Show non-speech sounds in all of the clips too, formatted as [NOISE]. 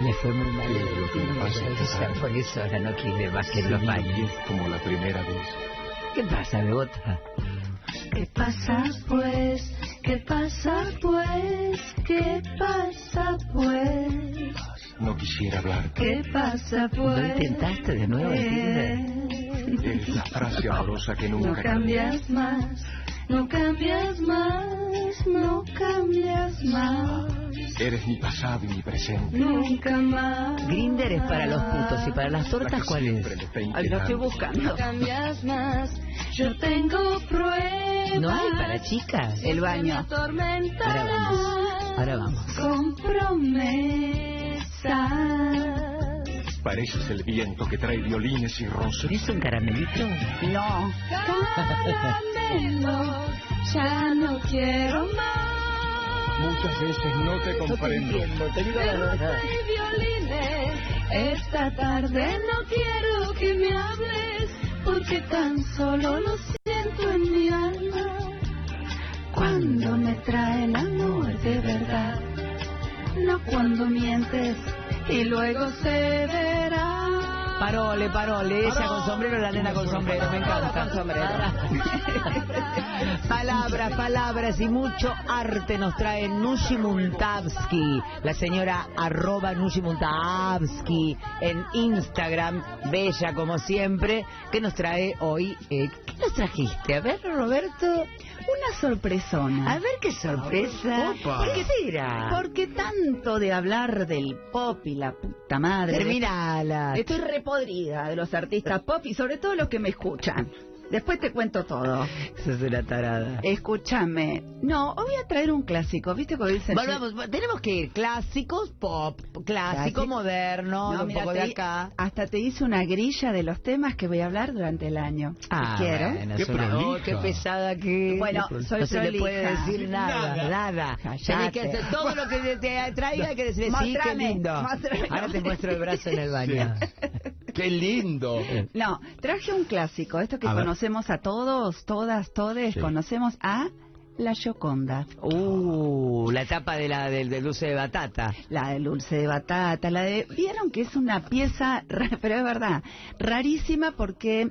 Me fue muy mal. Lo que me pasa es que Por eso ahora no quiere más que Sí, los baños. es como la primera vez. ¿Qué pasa, Bebota? ¿Qué pasa pues? ¿Qué pasa pues? ¿Qué pasa pues? No quisiera hablarte. ¿Qué pasa ¿No pues? intentaste de nuevo el Tinder? Eres la frase amorosa que No nunca cambias más, no cambias más, no cambias más, Eres mi pasado y mi presente. nunca más. Grinder es para los putos y para las La tortas, que ¿cuál es? Ay, lo estoy buscando. No cambias más, yo tengo pruebas. ¿No hay para chicas? El baño. Ahora vamos. Ahora vamos. Con promesas. Pareces el viento que trae violines y rosas. ¿Querés un caramelito? No. [LAUGHS] Caramelo, ya no quiero más. Muchas veces no te comprendo. te digo la verdad. Hay violines. Esta tarde no quiero que me hables porque tan solo lo siento en mi alma. Cuando me traen amor de verdad, no cuando mientes y luego se verá. Parole, parole, ella con sombrero, la nena con sombrero, me encanta. Con sombrero. [LAUGHS] palabras, palabras y mucho arte nos trae Nushi Muntabsky, la señora arroba Nushi Muntabsky en Instagram, bella como siempre, que nos trae hoy, eh, ¿qué nos trajiste? A ver, Roberto, Una sorpresona. a ver qué sorpresa, Opa. ¿por qué será? Porque tanto de hablar del pop y la puta madre. Terminala. Estoy repodrida de los artistas pop y sobre todo los que me escuchan. Después te cuento todo. Eso es una tarada. Escúchame. No, hoy voy a traer un clásico. ¿Viste cómo dicen? Volvamos, tenemos que ir clásicos, pop, clásico, Clásico. moderno, No, un mira, poco de acá. Hasta te hice una grilla de los temas que voy a hablar durante el año. Ah, ¿Quiero? bueno, Qué una- oh, qué pesada que Bueno, soy no se le puede decir nada, nada. Cállate. Tenés que hacer todo lo que te traiga que decir, sí, qué Mostrame, lindo. mostrame. Ahora te muestro el brazo en el baño. [LAUGHS] ¡Qué lindo! No, traje un clásico. Esto que A ver. conocemos a todos, todas, todes, Sí. conocemos a La Gioconda. Uh, la tapa de la del, del dulce de batata. La del dulce de batata, la de... Vieron que es una pieza, pero es verdad, rarísima porque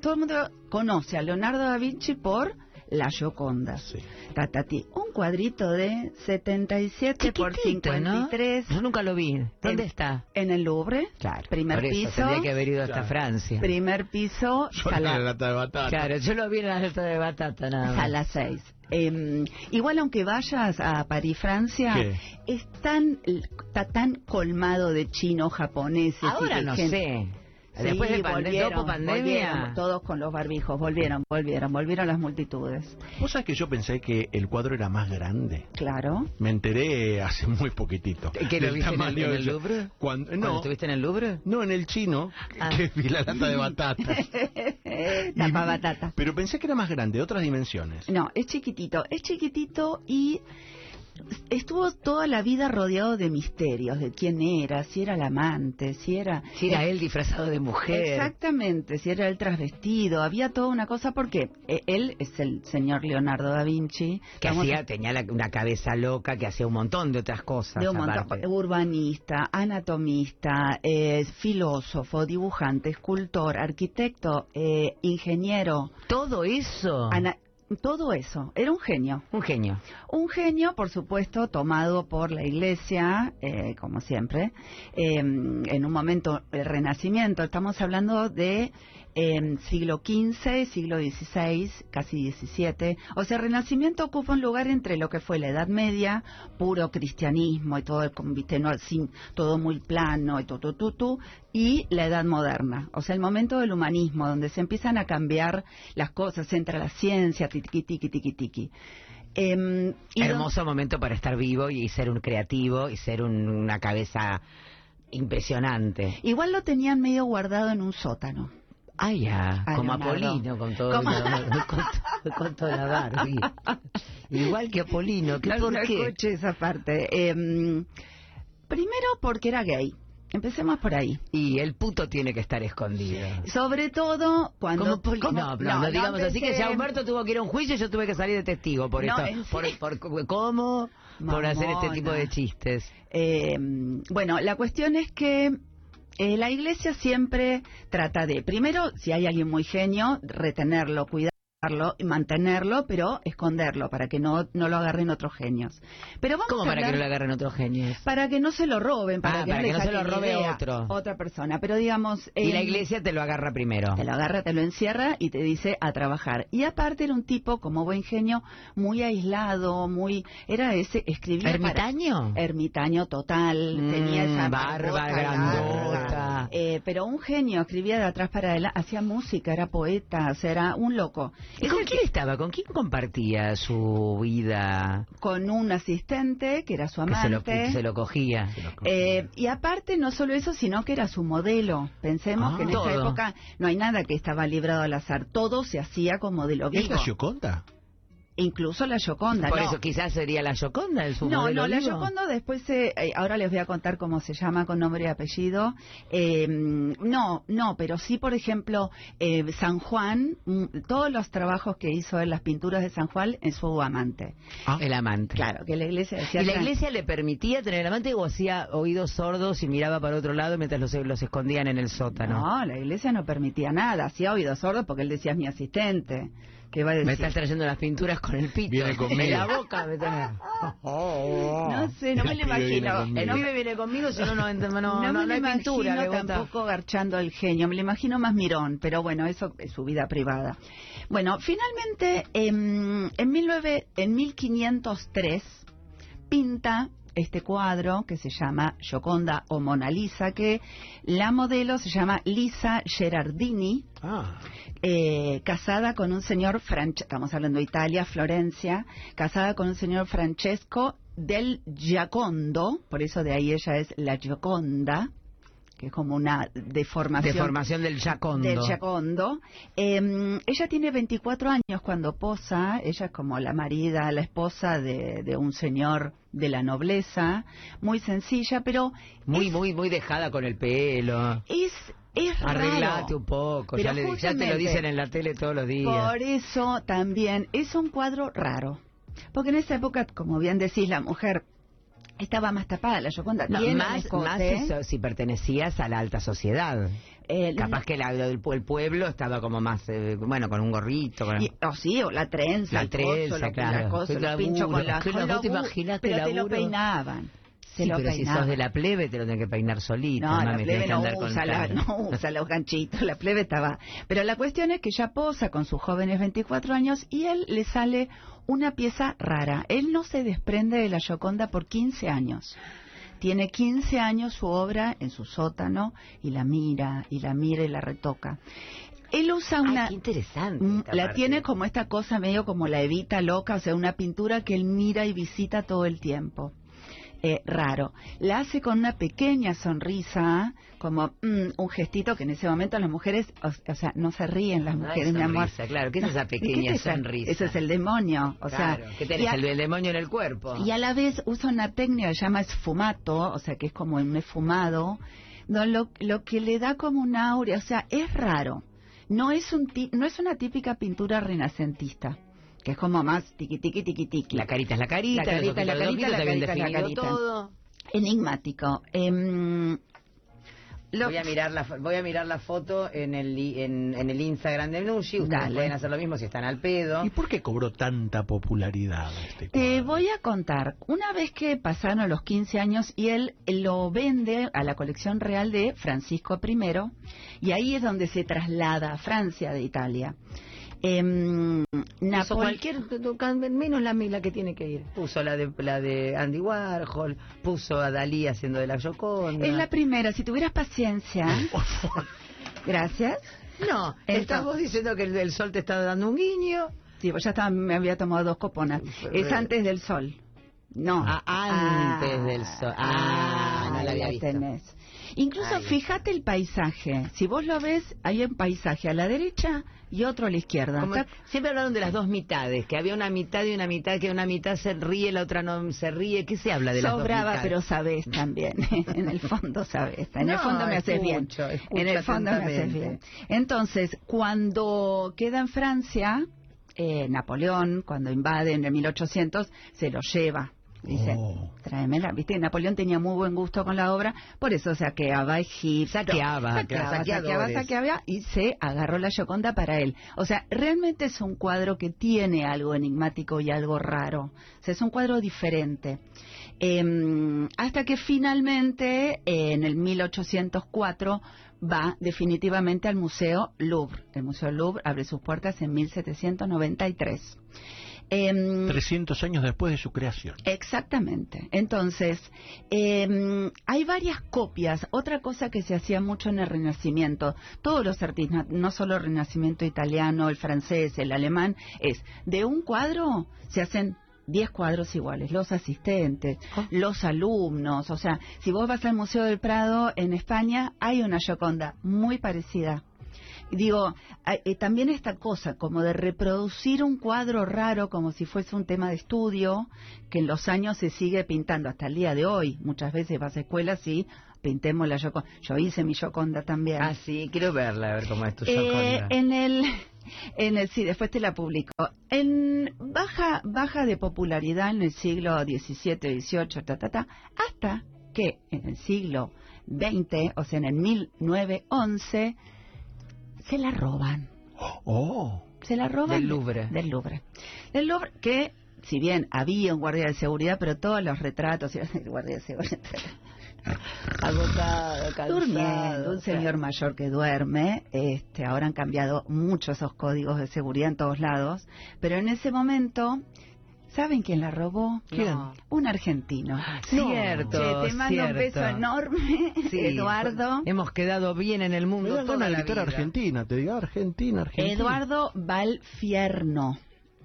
todo el mundo conoce a Leonardo da Vinci por La Gioconda. Sí. Tatati, un cuadrito de 77 por Chiquitito, ¿no? 53 Yo nunca lo vi. ¿Dónde En- está? en el Louvre. Claro. Primer por eso, piso. Tendría que haber ido hasta Claro. Francia. Primer piso, Yo sala- la lata de batata. Claro, yo lo vi en la lata de batata nada más. a las 6. igual aunque vayas a París, Francia, ¿Qué? es tan, está tan colmado de chinos, japoneses. y Ahora de no gente- sé. Sí, Después de volvieron, pandemia. volvieron, todos con los barbijos, volvieron, volvieron, volvieron las multitudes. ¿Vos sabés que yo pensé que el cuadro era más grande? Claro. Me enteré hace muy poquitito. ¿Que lo viste en el, en el. Louvre? Cuando, ¿Cuando no, estuviste en el Louvre? no, en el chino, Ah. que vi la lata de batatas. [LAUGHS] Tapa batata. Pero pensé que era más grande, otras dimensiones. No, es chiquitito, es chiquitito y estuvo toda la vida rodeado de misterios, de quién era, si era el amante, si era... Si era él disfrazado de mujer. Exactamente, si era el trasvestido, había toda una cosa porque eh, él es el señor Leonardo da Vinci. Que hacía, tenía la- una cabeza loca que hacía un montón de otras cosas. de un montón, aparte. urbanista, anatomista, eh, filósofo, dibujante, escultor, arquitecto, eh, ingeniero, Todo eso. ana- todo eso. Era un genio. Un genio. Un genio, por supuesto, tomado por la Iglesia, eh, como siempre, eh, en un momento el Renacimiento. Estamos hablando de eh, siglo XV, siglo XVI, casi XVII. O sea, el Renacimiento ocupa un lugar entre lo que fue la Edad Media, puro cristianismo y todo el convite, no, así, todo muy plano y tu, tu, tu, tu, y la Edad Moderna. O sea, el momento del humanismo, donde se empiezan a cambiar las cosas, entra la ciencia, tiqui, tiqui, tiqui, tiqui. Em, y Hermoso momento para estar vivo y ser un creativo y ser un- una cabeza impresionante. Igual lo tenían medio guardado en un sótano. Ah, ya, A como Leonardo. Apolino con todo, Como- [LAUGHS] con, todo- con toda la Barbie. Igual que Apolino, ¿qué, No, ¿por no qué? escuché esa parte. Em, primero porque era gay. Empecemos por ahí. Y el puto tiene que estar escondido. Sobre todo cuando... Poli- ¿cómo? no, no, no, digamos así que empecemos. Humberto tuvo que ir a un juicio, yo tuve que salir de testigo por No, esto. ¿en Por, serio? por- ¿Cómo? Por hacer este Mamona. tipo de chistes. Eh, bueno, la cuestión es que eh, la iglesia siempre trata de, primero, si hay alguien muy genio, retenerlo, cuidarlo y mantenerlo, pero esconderlo para que no, no lo agarren otros genios. Pero vamos ¿Cómo a para que no le agarren otros genios? para que no se lo roben, para Ah, que, para no que le no se lo robe otro. otra persona. Pero digamos, Y eh, la iglesia te lo agarra primero. te lo agarra, te lo encierra y te dice a trabajar. Y aparte era un tipo, como buen genio, muy aislado, muy... Era ese, escribía... para- ¿Ermitaño? ermitaño total, Mm, tenía esa barba grandota. Eh, pero un genio, escribía de atrás para adelante, hacía música, era poeta, o sea, era un loco. ¿Y con quién estaba? ¿Con quién compartía su vida? Con un asistente, que era su Que se lo, amante. que se lo cogía. Eh, y aparte, no solo eso, sino que era su modelo. Pensemos Ah. que en esa época no hay nada que estaba librado al azar. Todo se hacía con modelo ¿Es vivo. la Gioconda? Incluso la Yoconda. Por no. eso quizás sería la Yoconda el su No, no, la vivo. Yoconda después, se- eh, ahora les voy a contar cómo se llama con nombre y apellido. Eh, no, no, pero sí, por ejemplo, eh, San Juan, mm, todos los trabajos que hizo en las pinturas de San Juan es su amante. Ah, El amante. Claro, que la iglesia decía... ¿Y la "Tran- iglesia le permitía tener el amante o hacía oídos sordos y miraba para otro lado mientras los, los escondían en el sótano? No, la iglesia no permitía nada, hacía oídos sordos porque él decía es mi asistente. ¿Qué va a decir? Me estás trayendo las pinturas con el pito. Viene conmigo. [LAUGHS] En la boca. Me trae. [LAUGHS] No sé, no me lo imagino. El No, pibe viene conmigo, si no, no, no, no, no me no hay pintura. gusta. tampoco garchando el genio, me lo imagino más mirón, pero bueno, eso es su vida privada. Bueno, finalmente, em, en, 19 en 1503, pinta este cuadro que se llama Gioconda o Mona Lisa, que la modelo se llama Lisa Gerardini, ah. eh, casada con un señor, Franche- estamos hablando de Italia, Florencia, casada con un señor Francesco del Giacondo, por eso de ahí ella es la Gioconda, que es como una deformación. Deformación del Yacondo. Del Giacondo. Eh, ella tiene 24 años cuando posa, ella es como la marida, la esposa de, de un señor de la nobleza, muy sencilla, pero Muy, es, muy, muy dejada con el pelo. es, es raro. Arreglate un poco. Ya, le- ya te lo dicen en la tele todos los días. Por eso también es un cuadro raro. Porque en esa época, como bien decís, la mujer estaba más tapada. La Yoconda No, más, escote. más eso, si pertenecías a la alta sociedad. Eh, Capaz que la, el, el pueblo estaba como más, eh, bueno, con un gorrito. Con... y- o sí, o la trenza, La el trenza, coso, claro. la cosa, los pinchos con la qué con laburo, los ¿te bu- imaginas qué Pero te lo peinaban. Se Sí, lo pero si sos de la plebe te lo tenés que peinar solito. No, la plebe no usa, la, no usa los ganchitos, la plebe estaba. Pero la cuestión es que ella posa con sus jóvenes 24 años y él le sale una pieza rara. Él no se desprende de la Gioconda por 15 años. Tiene 15 años su obra en su sótano y la mira, y la mira y la retoca. Él usa Ay, una... qué interesante. Mm, La parte. tiene como esta cosa medio como la Evita loca, o sea, una pintura que él mira y visita todo el tiempo. Eh, raro. La hace con una pequeña sonrisa, como mm, un gestito que en ese momento las mujeres, o, o sea, no se ríen las No mujeres, mi amor. Claro, ¿qué es esa ¿Y qué pequeña te sa- sonrisa? Eso es el demonio, o Claro, sea. ¿qué y tenés? a- El, el demonio en el cuerpo. y a la vez usa una técnica que se llama esfumato, o sea, que es como un esfumado, no, lo, lo que le da como un aura, o sea, es raro. No es, un no es una típica pintura renacentista, que es como más tiqui tiqui tiqui tiqui. La carita es la carita, La carita, los la carita, la carita, la carita. todo. Enigmático. Em, lo- Voy a mirar la voy a mirar la foto en el en, en el Instagram de Nushi. Ustedes Dale. pueden hacer lo mismo si están al pedo. ¿Y por qué cobró tanta popularidad este Te cuadro? voy a contar, una vez que pasaron los 15 años y él lo vende a la colección real de Francisco I, y ahí es donde se traslada a Francia de Italia. Napol- cualquier menos la la que tiene que ir. Puso la de la de Andy Warhol, puso a Dalí haciendo de la Joconda. Es la primera, si tuvieras paciencia. [LAUGHS] Gracias. No, Entonces- estás vos diciendo que el, el sol te está dando un guiño. Sí, pues ya estaba, me había tomado dos coponas. Es antes del sol. No. Ah, antes del sol. Ah, La había la visto. tenés. Incluso fíjate el paisaje. Si vos lo ves, hay un paisaje a la derecha y otro a la izquierda. Como- siempre hablaron de las dos mitades, que había una mitad y una mitad, que una mitad se ríe, la otra no se ríe. ¿Qué se habla de las dos Sobraba, mitades? pero sabés también. [LAUGHS] en el fondo sabés. En el fondo me haces bien. En el fondo me haces bien. Entonces, cuando queda en Francia, eh, Napoleón, cuando invade en el 1800, se lo lleva. Dice, Oh. tráemela. Viste, Napoleón tenía muy buen gusto con la obra, por eso saqueaba Egipto. Saqueaba, saqueaba, saqueaba, saqueaba, y se agarró la Gioconda para él. O sea, realmente es un cuadro que tiene algo enigmático y algo raro. O sea, es un cuadro diferente. Em, hasta que finalmente, eh, en el 1804, va definitivamente al Museo Louvre. El Museo Louvre abre sus puertas en 1793. Em, 300 años después de su creación. Exactamente. Entonces, eh, hay varias copias. Otra cosa que se hacía mucho en el Renacimiento, todos los artistas, no solo el Renacimiento italiano, el francés, el alemán, es de un cuadro se hacen 10 cuadros iguales, los asistentes, los alumnos, o sea, si vos vas al Museo del Prado en España, hay una Gioconda muy parecida. Digo, hay- eh, también esta cosa como de reproducir un cuadro raro como si fuese un tema de estudio, que en los años se sigue pintando hasta el día de hoy. Muchas veces vas a escuelas y pintemos la Gioconda. Yo hice mi Gioconda también. Ah, sí, quiero verla, a ver cómo es tu Eh, Gioconda. en el en el sí después te la publico en baja baja de popularidad en el siglo XVII XVIII ta ta ta hasta que en el siglo XX o sea en el 1911 se la roban Oh. se la roban Del de- Louvre. del Louvre del Louvre que si bien había un guardia de seguridad pero todos los retratos eran del guardia de seguridad [LAUGHS] Agotado, cansado. durmiendo, un señor mayor que duerme. Este, ahora han cambiado mucho esos códigos de seguridad en todos lados, pero en ese momento, ¿saben quién la robó? ¿Quién? Un argentino. Cierto, Che, te mando un cierto. beso enorme, Sí, [LAUGHS] Eduardo. Hemos quedado bien en el mundo dan toda de la vida. Argentina, te digo Argentina, Argentina. Eduardo Valfierno.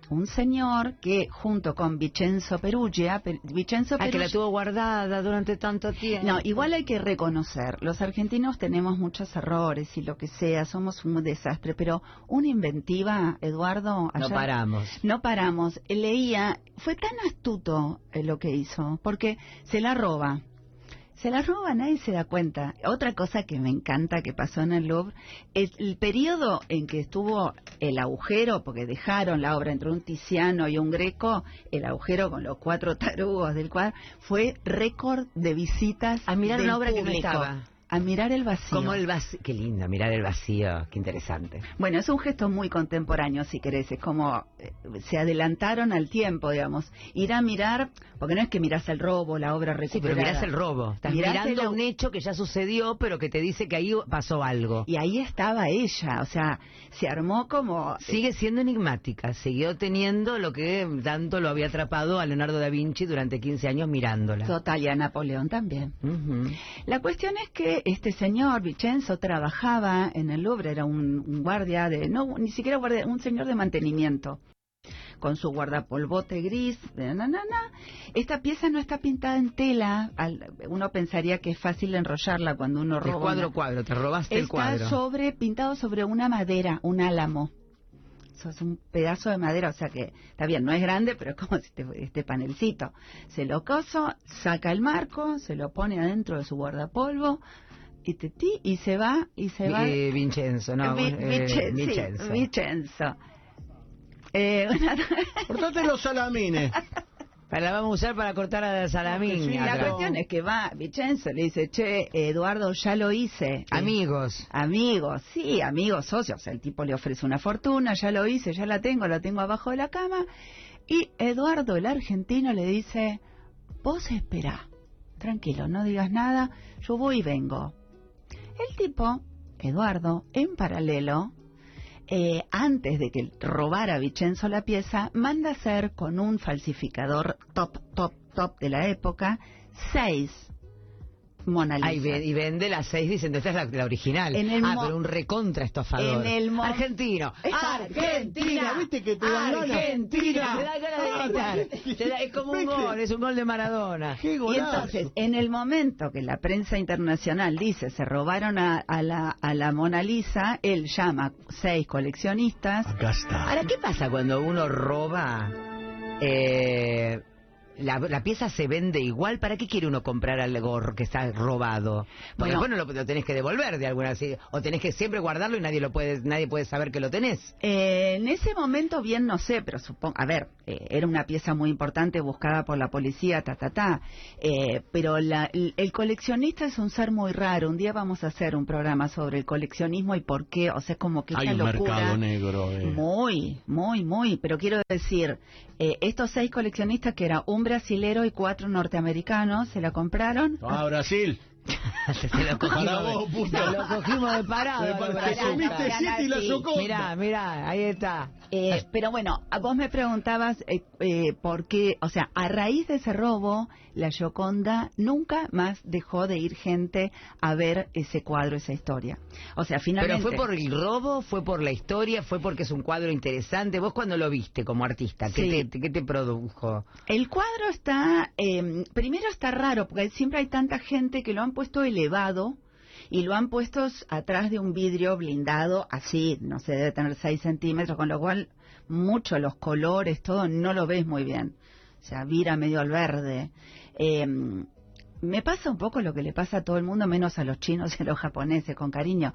Un señor que junto con Vincenzo Perugia, Pe- Vincenzo Ah, que la Perugia- tuvo guardada durante tanto tiempo. No, igual hay que reconocer, los argentinos tenemos muchos errores y lo que sea, somos un desastre, pero una inventiva, Eduardo, No paramos. No paramos. Leía, fue tan astuto eh, lo que hizo, porque se la roba. Se la roba, nadie se da cuenta. Otra cosa que me encanta que pasó en el Louvre, es el periodo en que estuvo el agujero, porque dejaron la obra entre un Tiziano y un Greco, el agujero con los cuatro tarugos del cuadro, fue récord de visitas A mirar del una obra que no público. estaba. A mirar el vacío. Como el vacío. Qué linda, mirar el vacío. Qué interesante. Bueno, es un gesto muy contemporáneo, si querés. Es como eh, se adelantaron al tiempo, digamos. Ir a mirar, porque no es que mirás el robo, la obra Sí, recuperada. pero mirás el robo. Estás Mirás mirando el- un hecho que ya sucedió, pero que te dice que ahí pasó algo. Y ahí estaba ella, o sea, se armó como... Sigue siendo enigmática, siguió teniendo lo que tanto lo había atrapado a Leonardo da Vinci durante 15 años mirándola. Total, y a Napoleón también. La cuestión es que este señor, Vincenzo, trabajaba en el Louvre, era un, un guardia de, no, ni siquiera guardia, un señor de mantenimiento, con su guardapolvote gris, na, na, na. Esta pieza no está pintada en tela, al- uno pensaría que es fácil enrollarla cuando uno El roba. cuadro, una- cuadro, te robaste el Está cuadro. sobre, pintado sobre una madera, un álamo. Eso es un pedazo de madera, o sea que está bien, no es grande, pero es como este, este panelcito. Se lo coso, saca el marco, se lo pone adentro de su guardapolvo y, te, ti, y se va, y se va. Eh, Vincenzo, no, Vi- eh, sí, Vincenzo. Vincenzo. Eh, [LAUGHS] una- Cortate los salamines. Para- La vamos a usar para cortar a Salamín. Sí, la cuestión es que va Vincenzo, le dice, che, Eduardo, ya lo hice. Eh, Amigos. Amigos, sí, amigos, socios. El tipo le ofrece una fortuna, ya lo hice, ya la tengo, la tengo abajo de la cama. Y Eduardo, el argentino, le dice, vos espera, tranquilo, no digas nada, yo voy y vengo. El tipo, Eduardo, en paralelo, eh, antes de que robara Vicenzo la pieza, manda hacer con un falsificador top, top, top de la época, seis Mona Lisa. Ve- y vende las seis diciendo, esta es la, la original. En el ah, pero un recontra estafador. En el Argentino. Argentina, ¿viste que te dan? Argentina. Te da ganas de Ah, gritar. Te da- es como un gol, es un gol de Maradona. ¡Qué Y entonces, en el momento que la prensa internacional dice se robaron a, a la, a la Mona Lisa, él llama seis coleccionistas. Acá está. Ahora, ¿qué pasa cuando uno roba? Eh, la, la pieza se vende igual. ¿Para qué quiere uno comprar algo que está robado? Porque Bueno. después no lo, lo tenés que devolver de alguna así, o tenés que siempre guardarlo y nadie lo puede, nadie puede saber que lo tenés. Eh, en ese momento bien no sé, pero supongo, a ver, eh, era una pieza muy importante buscada por la policía, ta, ta, ta. Eh, pero la- el, el coleccionista es un ser muy raro. Un día vamos a hacer un programa sobre el coleccionismo y por qué, o sea, es como que Hay un locura. mercado negro. eh. Muy, muy, muy. Pero quiero decir, eh, estos seis coleccionistas, que era un brasilero y cuatro norteamericanos, se la compraron. Ah, Brasil. [LAUGHS] Se lo cogimos, Para vos, de, puta. se lo cogimos de parado. Comiste y la. Yoconda. Mirá, mirá, ahí está. Eh, pero bueno, a vos me preguntabas eh, eh, por qué, o sea, a raíz de ese robo, la Gioconda nunca más dejó de ir gente a ver ese cuadro, esa historia. O sea, finalmente... Pero fue por el robo, fue por la historia, fue porque es un cuadro interesante. ¿Vos cuando lo viste como artista? ¿Qué, Sí. te, qué te produjo? El cuadro está, eh, primero está raro, porque siempre hay tanta gente que lo han puesto elevado y lo han puesto atrás de un vidrio blindado, así, no sé, debe tener 6 centímetros, con lo cual mucho los colores, todo, no lo ves muy bien. O sea, vira medio al verde. Eh, me pasa un poco lo que le pasa a todo el mundo, menos a los chinos y a los japoneses, con cariño.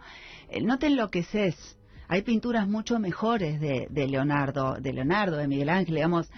Eh, no te enloqueces. Hay pinturas mucho mejores de, de Leonardo, de Leonardo, de Miguel Ángel, digamos.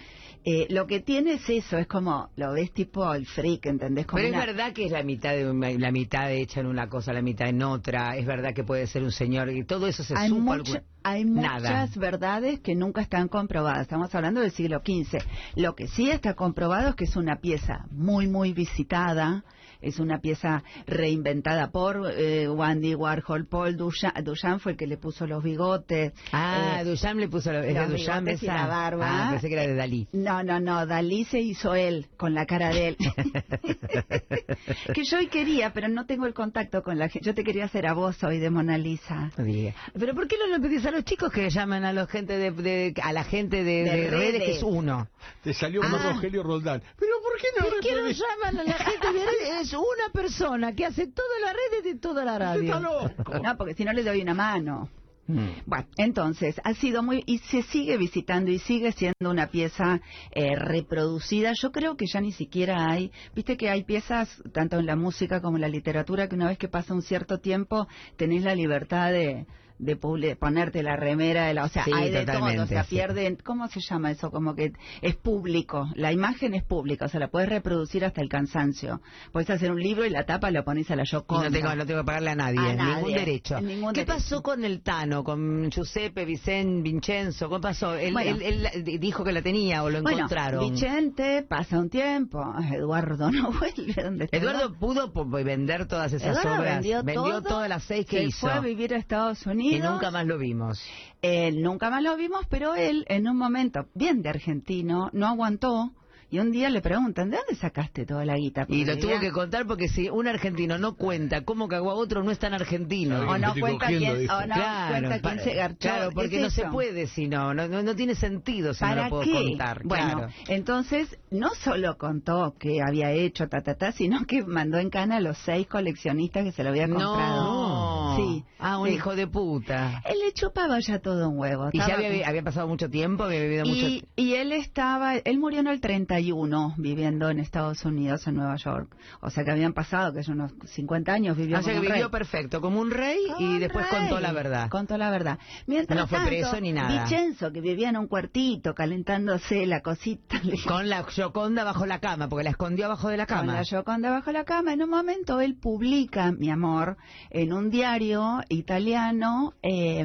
Eh, lo que tiene es eso, es como, lo ves tipo el freak, ¿entendés? Como Pero es verdad que es la mitad de una- la mitad hecha en una cosa, la mitad en otra. Es verdad que puede ser un señor y todo eso se hay, supo. algún- hay Nada. muchas verdades que nunca están comprobadas. Estamos hablando del siglo XV. Lo que sí está comprobado es que es una pieza muy, muy visitada. Es una pieza reinventada por eh, Wandy Warhol. Paul Duchamp, Duchamp fue el que le puso los bigotes. Ah, Eh, Duchamp le puso los Duchamp bigotes y esa. la barba. Ah, pensé que era de Dalí. No, no, no, Dalí se hizo él, con la cara de él. [LAUGHS] que yo hoy quería, pero no tengo el contacto con la gente. Yo te quería hacer a vos hoy de Mona Lisa. Pero ¿por qué no lo pedís a los chicos que llaman a la gente de, de- a la gente de, De de redes que es uno? Te salió Ah. Rogelio Roldán. Pero ¿por qué no ¿Por qué no llaman a la gente de redes? Es una persona que hace todas las redes de toda la Está radio. loco. No, porque si no le doy una mano. Mm. Bueno, entonces, ha sido muy... Y se sigue visitando y sigue siendo una pieza eh, reproducida. Yo creo que ya ni siquiera hay... Viste que hay piezas, tanto en la música como en la literatura, que una vez que pasa un cierto tiempo, tenés la libertad de de ponerte la remera de la, o sea, Sí, hay de todo, o sea, pierden, ¿cómo se llama eso? Como que es público, la imagen es pública, o sea, la puedes reproducir hasta el cansancio. Puedes hacer un libro y la tapa la pones a la Yoconda. no tengo, no tengo que pagarle a nadie, A nadie, ningún derecho. ningún ¿Qué derecho. pasó con el Tano, con Giuseppe, Vicente, Vincenzo? ¿Qué pasó? Él, Bueno. él- él dijo que la tenía o lo Bueno, encontraron. Vicente pasa un tiempo, Eduardo no vuelve donde está. Eduardo pudo vender todas esas Eduardo obras. vendió, todo, todas las seis que se hizo. fue a vivir a Estados y Unidos. nunca más lo vimos. Él nunca más lo vimos, pero él en un momento bien de argentino no aguantó y un día le preguntan, ¿de dónde sacaste toda la guita? Y lo tuvo que contar porque si un argentino no cuenta cómo cagó a otro, no es tan argentino. o no cuenta cogiendo, quién, o no cuenta quién se garchó. claro, ¿Qué porque es no se puede si no, no, no, no tiene sentido si no ¿Para lo puedo qué? contar. Bueno, claro. entonces no solo contó que había hecho ta ta ta, sino que mandó en cana a los seis coleccionistas que se lo había comprado. No. Sí. Ah, un Sí. hijo de puta. Él le chupaba ya todo un huevo. Y ya había, con- había pasado mucho tiempo, había vivido mucho y, y él estaba, él murió en el 31 viviendo en Estados Unidos, en Nueva York. O sea que habían pasado, que es unos 50 años vivió O sea como que vivió rey. perfecto, como un rey y después rey. contó la verdad. Contó la verdad. Mientras No fue tanto, preso ni nada. Vicenzo, que vivía en un cuartito calentándose la cosita. [LAUGHS] Con la Gioconda bajo la cama, porque la escondió abajo de la Con cama. la Gioconda bajo la cama. En un momento él publica, mi amor, en un diario italiano, eh,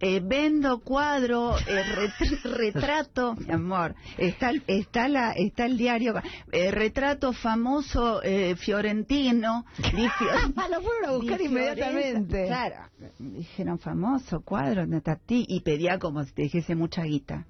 eh, vendo cuadro, eh, ret- [LAUGHS] retrato, mi amor, está, el- está, la, está el diario, eh, retrato famoso eh, fiorentino. [LAUGHS] di Fio- Ah, lo fueron a buscar di inmediatamente. Claro, dijeron famoso cuadro, de Tati, y pedía como si te dijese mucha guita.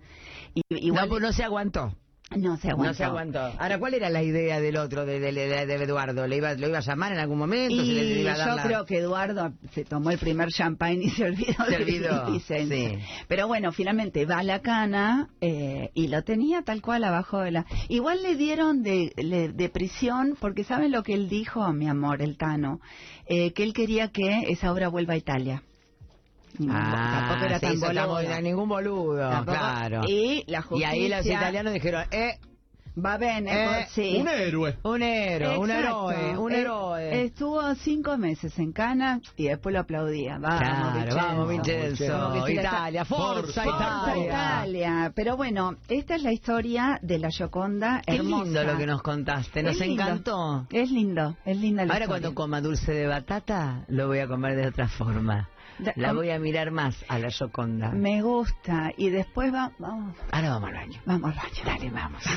Y, igual, no, pues no se aguantó. No se aguantó. No se aguantó. Ahora, ¿cuál era la idea del otro, de, de- de- de Eduardo? ¿Le iba, ¿Lo iba a llamar en algún momento? ¿Se le- le Y iba a dar yo la- creo que Eduardo se tomó el primer champagne y se olvidó Se de [LAUGHS] sí. Pero bueno, finalmente va a la cana eh, y lo tenía tal cual abajo de la... Igual le dieron de, le- de prisión porque ¿saben lo que él dijo, mi amor, el Tano? Eh, que él quería que esa obra vuelva a Italia. Ah, tampoco era sí, tan boludo. ningún boludo, Tampoco- claro. Y la Y ahí los justicia- italianos dijeron, eh, Va bene, Eh, sí. Un héroe. un héroe, un Exacto. héroe, un Eh, héroe. Estuvo cinco meses en Cana y después lo aplaudía. Vamos, Claro, Vincenzo. vamos, Vincenzo. Italia, forza, Forza, Italia. Italia. Pero bueno, esta es la historia de la Gioconda Qué hermosa. lindo lo que nos contaste, nos Es encantó. Es lindo, es linda la Ahora historia. cuando coma dulce de batata, lo voy a comer de otra forma. La voy a mirar más a la Yoconda. Me gusta. Y después va, vamos, Ahora vamos al baño. vamos al baño. Dale, vamos.